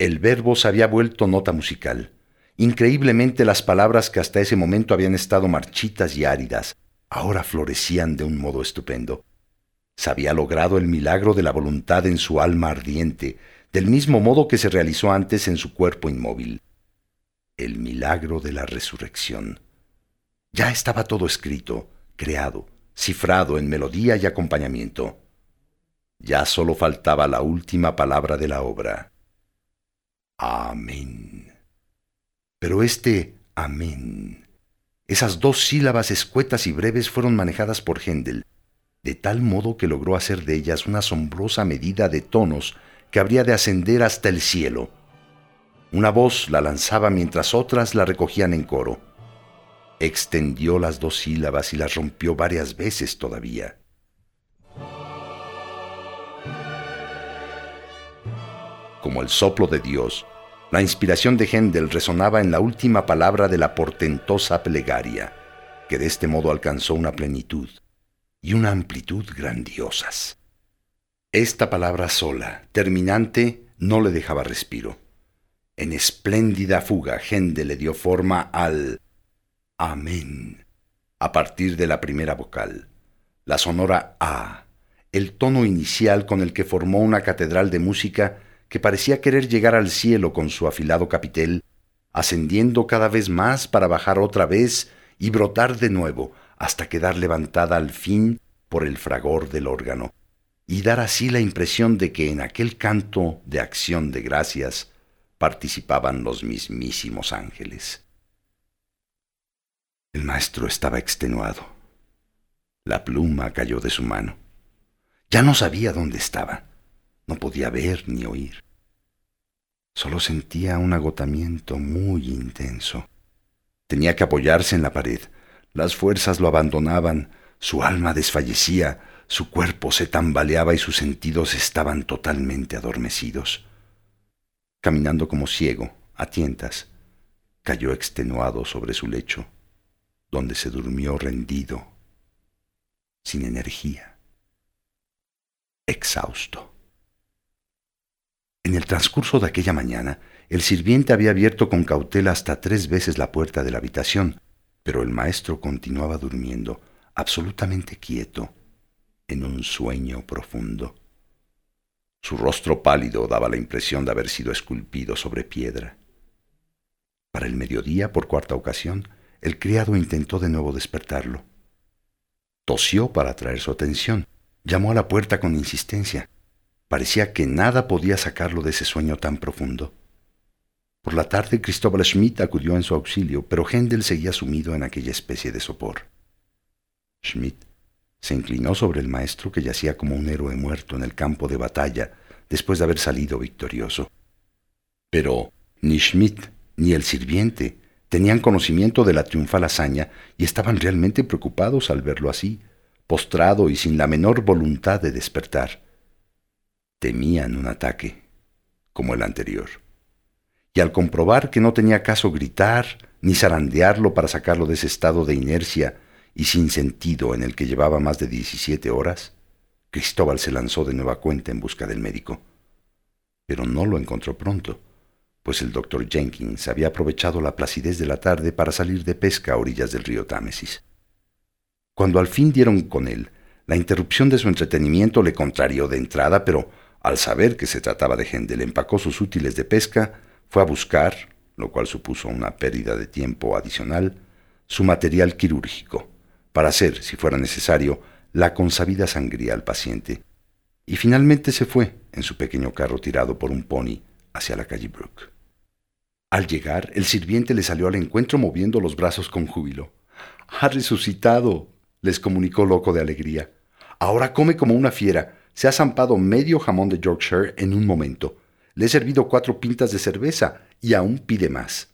El verbo se había vuelto nota musical. Increíblemente las palabras que hasta ese momento habían estado marchitas y áridas, ahora florecían de un modo estupendo. Se había logrado el milagro de la voluntad en su alma ardiente, del mismo modo que se realizó antes en su cuerpo inmóvil. El milagro de la resurrección. Ya estaba todo escrito, creado, cifrado en melodía y acompañamiento. Ya solo faltaba la última palabra de la obra. Amén. Pero este amén, esas dos sílabas escuetas y breves fueron manejadas por Händel, de tal modo que logró hacer de ellas una asombrosa medida de tonos que habría de ascender hasta el cielo. Una voz la lanzaba mientras otras la recogían en coro. Extendió las dos sílabas y las rompió varias veces todavía. Como el soplo de Dios, la inspiración de Händel resonaba en la última palabra de la portentosa plegaria, que de este modo alcanzó una plenitud y una amplitud grandiosas. Esta palabra sola, terminante, no le dejaba respiro. En espléndida fuga, Händel le dio forma al Amén, a partir de la primera vocal, la sonora A, el tono inicial con el que formó una catedral de música que parecía querer llegar al cielo con su afilado capitel, ascendiendo cada vez más para bajar otra vez y brotar de nuevo hasta quedar levantada al fin por el fragor del órgano, y dar así la impresión de que en aquel canto de acción de gracias participaban los mismísimos ángeles. El maestro estaba extenuado. La pluma cayó de su mano. Ya no sabía dónde estaba. No podía ver ni oír. Solo sentía un agotamiento muy intenso. Tenía que apoyarse en la pared. Las fuerzas lo abandonaban, su alma desfallecía, su cuerpo se tambaleaba y sus sentidos estaban totalmente adormecidos. Caminando como ciego, a tientas, cayó extenuado sobre su lecho, donde se durmió rendido, sin energía, exhausto. En el transcurso de aquella mañana, el sirviente había abierto con cautela hasta tres veces la puerta de la habitación, pero el maestro continuaba durmiendo, absolutamente quieto, en un sueño profundo. Su rostro pálido daba la impresión de haber sido esculpido sobre piedra. Para el mediodía, por cuarta ocasión, el criado intentó de nuevo despertarlo. Tosió para atraer su atención, llamó a la puerta con insistencia, Parecía que nada podía sacarlo de ese sueño tan profundo. Por la tarde Cristóbal Schmidt acudió en su auxilio, pero Händel seguía sumido en aquella especie de sopor. Schmidt se inclinó sobre el maestro que yacía como un héroe muerto en el campo de batalla después de haber salido victorioso. Pero ni Schmidt ni el sirviente tenían conocimiento de la triunfal hazaña y estaban realmente preocupados al verlo así, postrado y sin la menor voluntad de despertar temían un ataque, como el anterior. Y al comprobar que no tenía caso gritar ni zarandearlo para sacarlo de ese estado de inercia y sin sentido en el que llevaba más de 17 horas, Cristóbal se lanzó de nueva cuenta en busca del médico. Pero no lo encontró pronto, pues el doctor Jenkins había aprovechado la placidez de la tarde para salir de pesca a orillas del río Támesis. Cuando al fin dieron con él, la interrupción de su entretenimiento le contrarió de entrada, pero al saber que se trataba de Hendel, empacó sus útiles de pesca, fue a buscar, lo cual supuso una pérdida de tiempo adicional, su material quirúrgico, para hacer, si fuera necesario, la consabida sangría al paciente, y finalmente se fue en su pequeño carro tirado por un pony hacia la calle Brook. Al llegar, el sirviente le salió al encuentro moviendo los brazos con júbilo. ¡Ha resucitado! les comunicó loco de alegría. Ahora come como una fiera se ha zampado medio jamón de Yorkshire en un momento. Le he servido cuatro pintas de cerveza y aún pide más.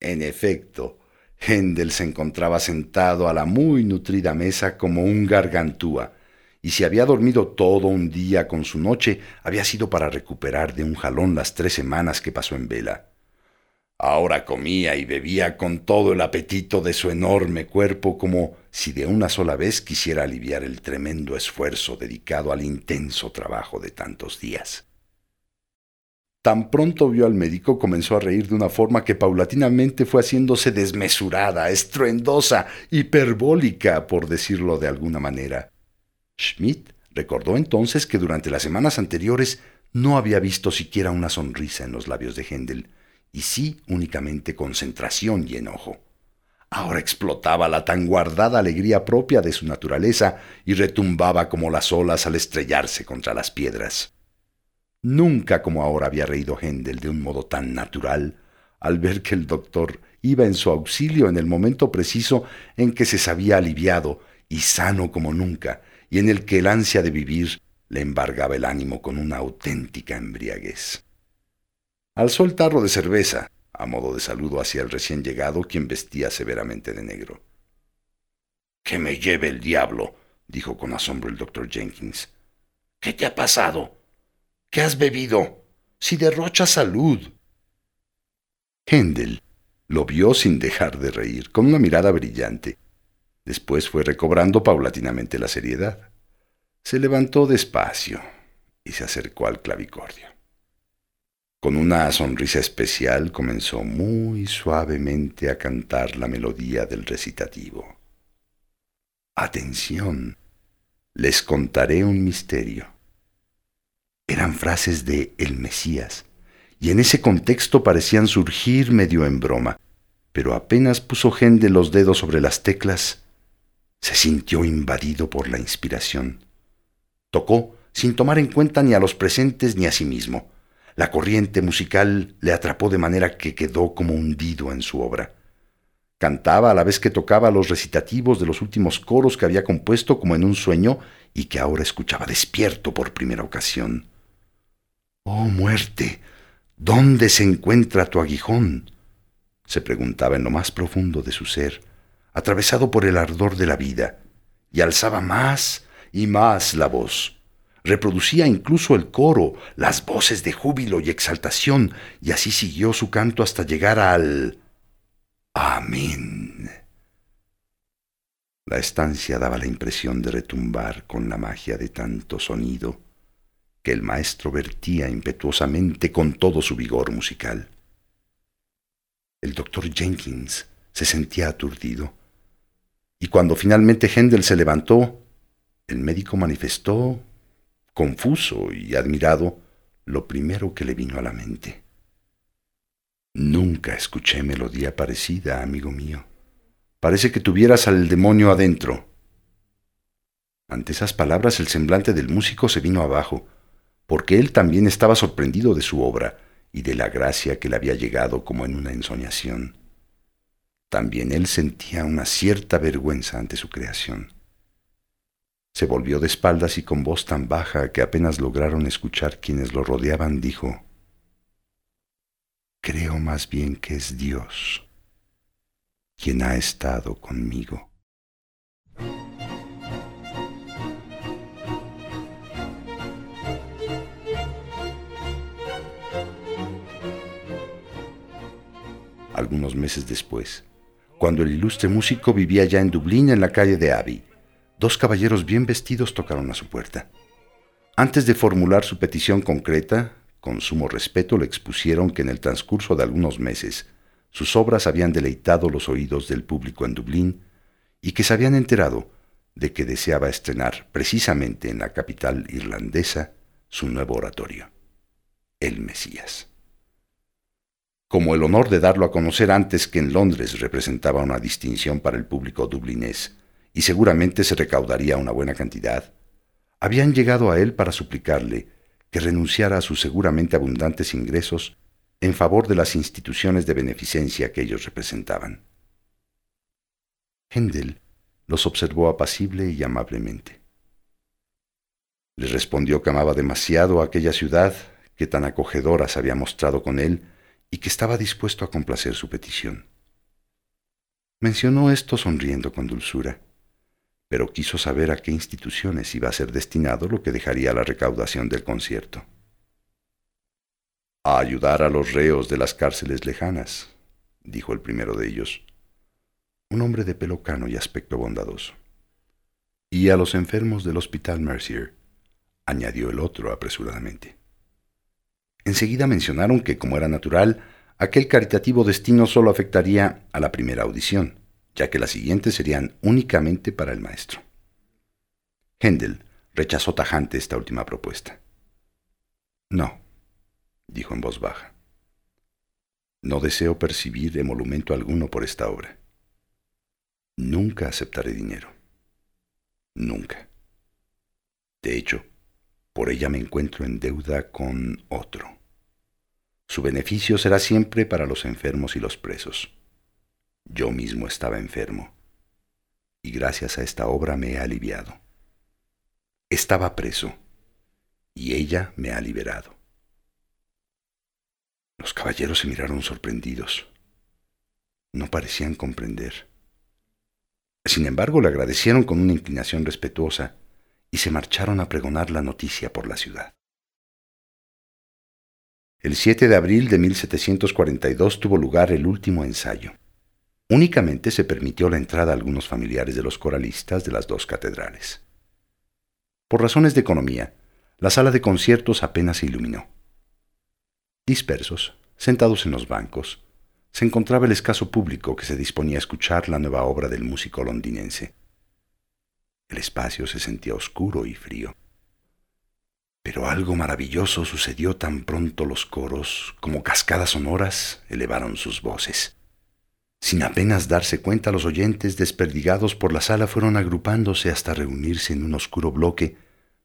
En efecto, Händel se encontraba sentado a la muy nutrida mesa como un gargantúa, y si había dormido todo un día con su noche, había sido para recuperar de un jalón las tres semanas que pasó en vela. Ahora comía y bebía con todo el apetito de su enorme cuerpo como si de una sola vez quisiera aliviar el tremendo esfuerzo dedicado al intenso trabajo de tantos días. Tan pronto vio al médico comenzó a reír de una forma que paulatinamente fue haciéndose desmesurada, estruendosa, hiperbólica, por decirlo de alguna manera. Schmidt recordó entonces que durante las semanas anteriores no había visto siquiera una sonrisa en los labios de Händel, y sí únicamente concentración y enojo. Ahora explotaba la tan guardada alegría propia de su naturaleza y retumbaba como las olas al estrellarse contra las piedras. Nunca como ahora había reído Händel de un modo tan natural al ver que el doctor iba en su auxilio en el momento preciso en que se sabía aliviado y sano como nunca, y en el que el ansia de vivir le embargaba el ánimo con una auténtica embriaguez. Alzó el tarro de cerveza, a modo de saludo hacia el recién llegado, quien vestía severamente de negro. Que me lleve el diablo, dijo con asombro el doctor Jenkins. ¿Qué te ha pasado? ¿Qué has bebido? Si derrochas salud. Händel lo vio sin dejar de reír, con una mirada brillante. Después fue recobrando paulatinamente la seriedad. Se levantó despacio y se acercó al clavicordio. Con una sonrisa especial comenzó muy suavemente a cantar la melodía del recitativo. Atención, les contaré un misterio eran frases de El Mesías, y en ese contexto parecían surgir medio en broma, pero apenas puso Gende los dedos sobre las teclas, se sintió invadido por la inspiración. Tocó sin tomar en cuenta ni a los presentes ni a sí mismo. La corriente musical le atrapó de manera que quedó como hundido en su obra. Cantaba a la vez que tocaba los recitativos de los últimos coros que había compuesto como en un sueño y que ahora escuchaba despierto por primera ocasión. Oh muerte, ¿dónde se encuentra tu aguijón? se preguntaba en lo más profundo de su ser, atravesado por el ardor de la vida, y alzaba más y más la voz. Reproducía incluso el coro, las voces de júbilo y exaltación, y así siguió su canto hasta llegar al Amén. La estancia daba la impresión de retumbar con la magia de tanto sonido que el maestro vertía impetuosamente con todo su vigor musical. El doctor Jenkins se sentía aturdido, y cuando finalmente Händel se levantó, el médico manifestó, confuso y admirado, lo primero que le vino a la mente. Nunca escuché melodía parecida, amigo mío. Parece que tuvieras al demonio adentro. Ante esas palabras el semblante del músico se vino abajo, porque él también estaba sorprendido de su obra y de la gracia que le había llegado como en una ensoñación. También él sentía una cierta vergüenza ante su creación. Se volvió de espaldas y con voz tan baja que apenas lograron escuchar quienes lo rodeaban, dijo, Creo más bien que es Dios quien ha estado conmigo. algunos meses después, cuando el ilustre músico vivía ya en Dublín, en la calle de Abbey. Dos caballeros bien vestidos tocaron a su puerta. Antes de formular su petición concreta, con sumo respeto le expusieron que en el transcurso de algunos meses sus obras habían deleitado los oídos del público en Dublín y que se habían enterado de que deseaba estrenar precisamente en la capital irlandesa su nuevo oratorio, El Mesías como el honor de darlo a conocer antes que en Londres representaba una distinción para el público dublinés, y seguramente se recaudaría una buena cantidad, habían llegado a él para suplicarle que renunciara a sus seguramente abundantes ingresos en favor de las instituciones de beneficencia que ellos representaban. Händel los observó apacible y amablemente. Les respondió que amaba demasiado aquella ciudad que tan acogedora se había mostrado con él y que estaba dispuesto a complacer su petición. Mencionó esto sonriendo con dulzura, pero quiso saber a qué instituciones iba a ser destinado lo que dejaría la recaudación del concierto. A ayudar a los reos de las cárceles lejanas, dijo el primero de ellos, un hombre de pelo cano y aspecto bondadoso. Y a los enfermos del hospital Mercier, añadió el otro apresuradamente. Enseguida mencionaron que, como era natural, aquel caritativo destino solo afectaría a la primera audición, ya que las siguientes serían únicamente para el maestro. Händel rechazó tajante esta última propuesta. No, dijo en voz baja. No deseo percibir emolumento alguno por esta obra. Nunca aceptaré dinero. Nunca. De hecho, por ella me encuentro en deuda con otro. Su beneficio será siempre para los enfermos y los presos. Yo mismo estaba enfermo, y gracias a esta obra me he aliviado. Estaba preso, y ella me ha liberado. Los caballeros se miraron sorprendidos. No parecían comprender. Sin embargo, le agradecieron con una inclinación respetuosa y se marcharon a pregonar la noticia por la ciudad. El 7 de abril de 1742 tuvo lugar el último ensayo. Únicamente se permitió la entrada a algunos familiares de los coralistas de las dos catedrales. Por razones de economía, la sala de conciertos apenas se iluminó. Dispersos, sentados en los bancos, se encontraba el escaso público que se disponía a escuchar la nueva obra del músico londinense. El espacio se sentía oscuro y frío. Pero algo maravilloso sucedió tan pronto los coros, como cascadas sonoras, elevaron sus voces. Sin apenas darse cuenta, los oyentes desperdigados por la sala fueron agrupándose hasta reunirse en un oscuro bloque,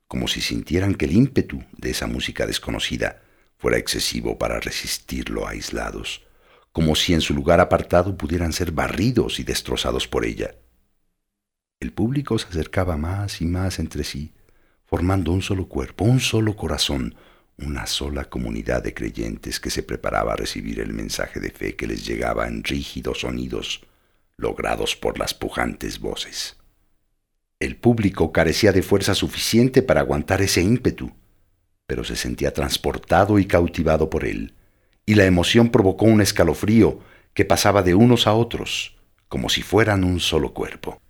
como si sintieran que el ímpetu de esa música desconocida fuera excesivo para resistirlo aislados, como si en su lugar apartado pudieran ser barridos y destrozados por ella. El público se acercaba más y más entre sí, formando un solo cuerpo, un solo corazón, una sola comunidad de creyentes que se preparaba a recibir el mensaje de fe que les llegaba en rígidos sonidos logrados por las pujantes voces. El público carecía de fuerza suficiente para aguantar ese ímpetu, pero se sentía transportado y cautivado por él, y la emoción provocó un escalofrío que pasaba de unos a otros, como si fueran un solo cuerpo.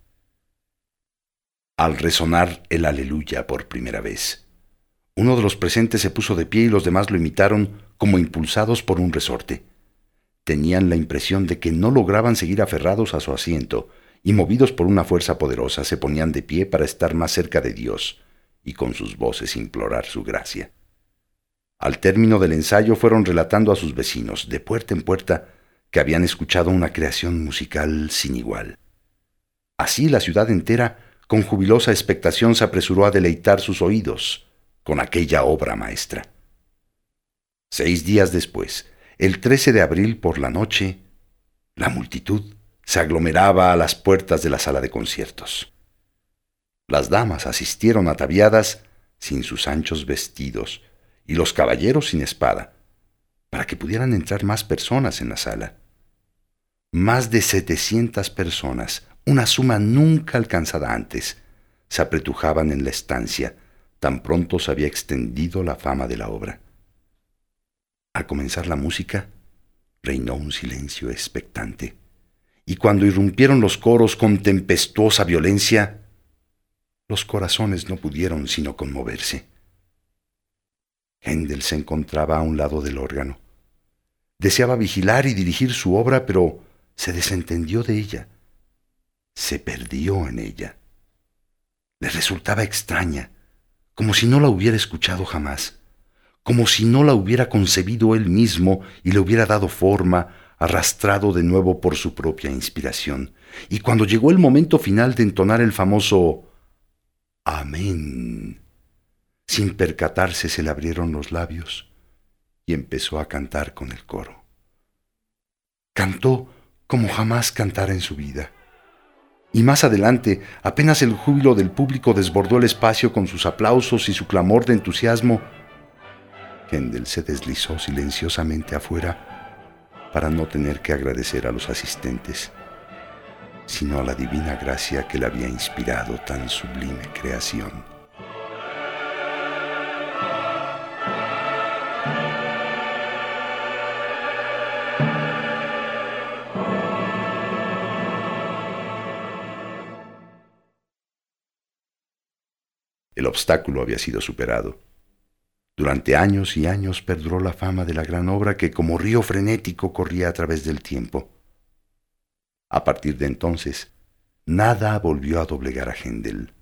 Al resonar el aleluya por primera vez, uno de los presentes se puso de pie y los demás lo imitaron como impulsados por un resorte. Tenían la impresión de que no lograban seguir aferrados a su asiento, y movidos por una fuerza poderosa se ponían de pie para estar más cerca de Dios, y con sus voces implorar su gracia. Al término del ensayo fueron relatando a sus vecinos, de puerta en puerta, que habían escuchado una creación musical sin igual. Así la ciudad entera, con jubilosa expectación, se apresuró a deleitar sus oídos con aquella obra maestra. Seis días después, el 13 de abril por la noche, la multitud se aglomeraba a las puertas de la sala de conciertos. Las damas asistieron ataviadas sin sus anchos vestidos y los caballeros sin espada, para que pudieran entrar más personas en la sala. Más de setecientas personas, una suma nunca alcanzada antes, se apretujaban en la estancia, tan pronto se había extendido la fama de la obra. Al comenzar la música, reinó un silencio expectante, y cuando irrumpieron los coros con tempestuosa violencia, los corazones no pudieron sino conmoverse. Händel se encontraba a un lado del órgano. Deseaba vigilar y dirigir su obra, pero se desentendió de ella. Se perdió en ella. Le resultaba extraña, como si no la hubiera escuchado jamás, como si no la hubiera concebido él mismo y le hubiera dado forma, arrastrado de nuevo por su propia inspiración. Y cuando llegó el momento final de entonar el famoso Amén. Sin percatarse se le abrieron los labios y empezó a cantar con el coro. Cantó como jamás cantara en su vida. Y más adelante, apenas el júbilo del público desbordó el espacio con sus aplausos y su clamor de entusiasmo, Kendall se deslizó silenciosamente afuera para no tener que agradecer a los asistentes sino a la divina gracia que le había inspirado tan sublime creación. El obstáculo había sido superado. Durante años y años perduró la fama de la gran obra que como río frenético corría a través del tiempo. A partir de entonces, nada volvió a doblegar a Händel.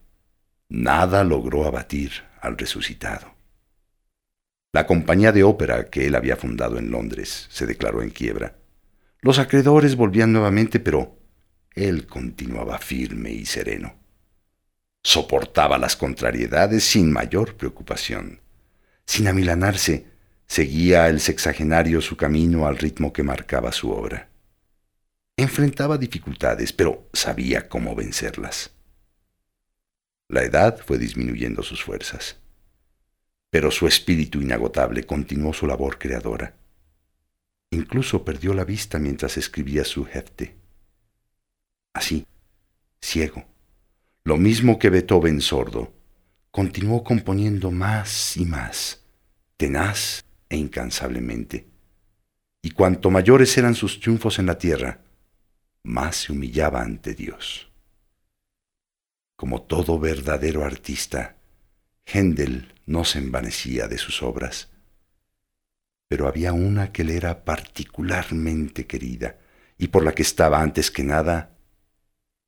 Nada logró abatir al resucitado. La compañía de ópera que él había fundado en Londres se declaró en quiebra. Los acreedores volvían nuevamente, pero él continuaba firme y sereno. Soportaba las contrariedades sin mayor preocupación. Sin amilanarse, seguía el sexagenario su camino al ritmo que marcaba su obra. Enfrentaba dificultades, pero sabía cómo vencerlas. La edad fue disminuyendo sus fuerzas, pero su espíritu inagotable continuó su labor creadora. Incluso perdió la vista mientras escribía su hefte. Así, ciego, lo mismo que Beethoven sordo, continuó componiendo más y más, tenaz e incansablemente. Y cuanto mayores eran sus triunfos en la tierra, más se humillaba ante Dios. Como todo verdadero artista, Händel no se envanecía de sus obras, pero había una que le era particularmente querida y por la que estaba antes que nada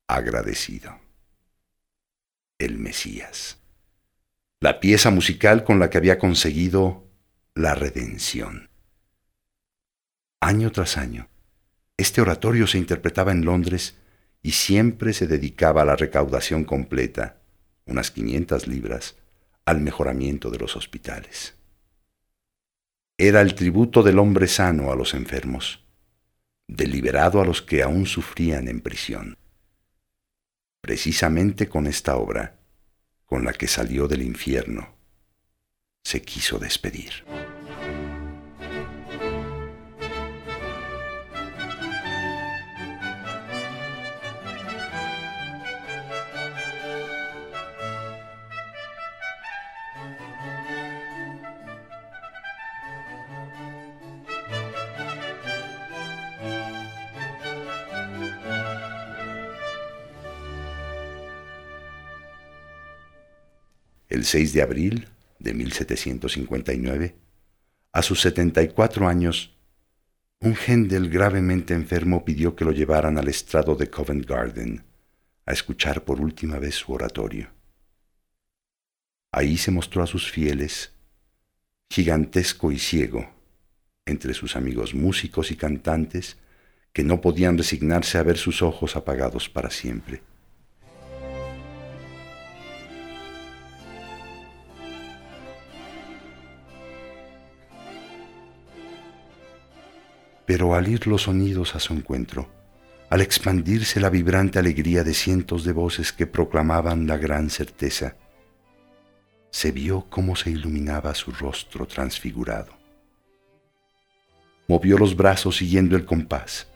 agradecido. El Mesías la pieza musical con la que había conseguido la redención. Año tras año, este oratorio se interpretaba en Londres y siempre se dedicaba a la recaudación completa, unas 500 libras, al mejoramiento de los hospitales. Era el tributo del hombre sano a los enfermos, deliberado a los que aún sufrían en prisión. Precisamente con esta obra, con la que salió del infierno, se quiso despedir. El 6 de abril de 1759, a sus 74 años, un Händel gravemente enfermo pidió que lo llevaran al estrado de Covent Garden a escuchar por última vez su oratorio. Ahí se mostró a sus fieles, gigantesco y ciego, entre sus amigos músicos y cantantes que no podían resignarse a ver sus ojos apagados para siempre. Pero al ir los sonidos a su encuentro, al expandirse la vibrante alegría de cientos de voces que proclamaban la gran certeza, se vio cómo se iluminaba su rostro transfigurado. Movió los brazos siguiendo el compás.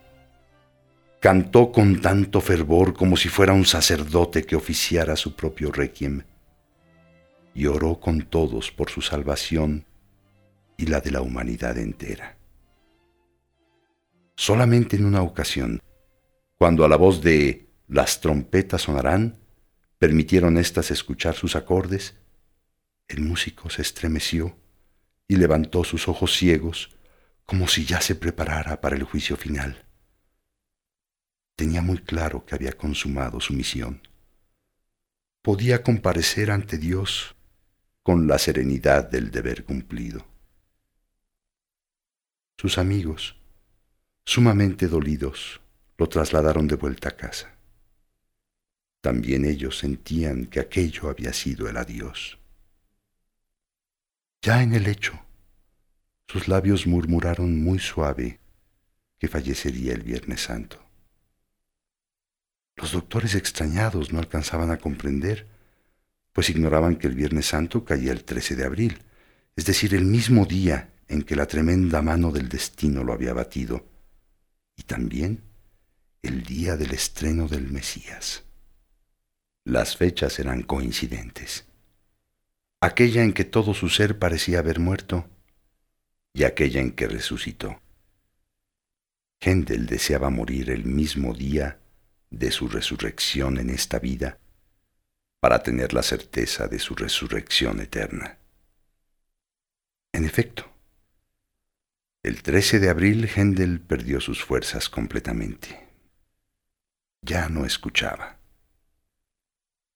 Cantó con tanto fervor como si fuera un sacerdote que oficiara su propio requiem. Y oró con todos por su salvación y la de la humanidad entera solamente en una ocasión, cuando a la voz de las trompetas sonarán, permitieron éstas escuchar sus acordes, el músico se estremeció y levantó sus ojos ciegos como si ya se preparara para el juicio final. Tenía muy claro que había consumado su misión. Podía comparecer ante Dios con la serenidad del deber cumplido. Sus amigos, Sumamente dolidos, lo trasladaron de vuelta a casa. También ellos sentían que aquello había sido el adiós. Ya en el lecho, sus labios murmuraron muy suave que fallecería el Viernes Santo. Los doctores extrañados no alcanzaban a comprender, pues ignoraban que el Viernes Santo caía el 13 de abril, es decir, el mismo día en que la tremenda mano del destino lo había batido y también el día del estreno del Mesías. Las fechas eran coincidentes. Aquella en que todo su ser parecía haber muerto y aquella en que resucitó. Händel deseaba morir el mismo día de su resurrección en esta vida para tener la certeza de su resurrección eterna. En efecto, el 13 de abril Händel perdió sus fuerzas completamente. Ya no escuchaba.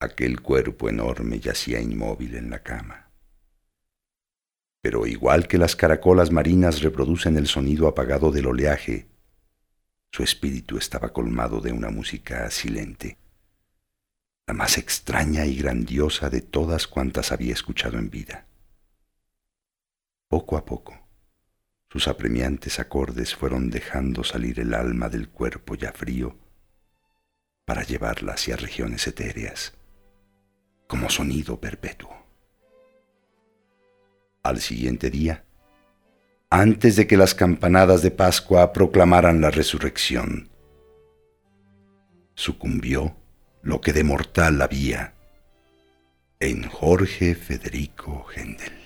Aquel cuerpo enorme yacía inmóvil en la cama. Pero igual que las caracolas marinas reproducen el sonido apagado del oleaje, su espíritu estaba colmado de una música silente, la más extraña y grandiosa de todas cuantas había escuchado en vida. Poco a poco, sus apremiantes acordes fueron dejando salir el alma del cuerpo ya frío para llevarla hacia regiones etéreas, como sonido perpetuo. Al siguiente día, antes de que las campanadas de Pascua proclamaran la resurrección, sucumbió lo que de mortal había en Jorge Federico Händel.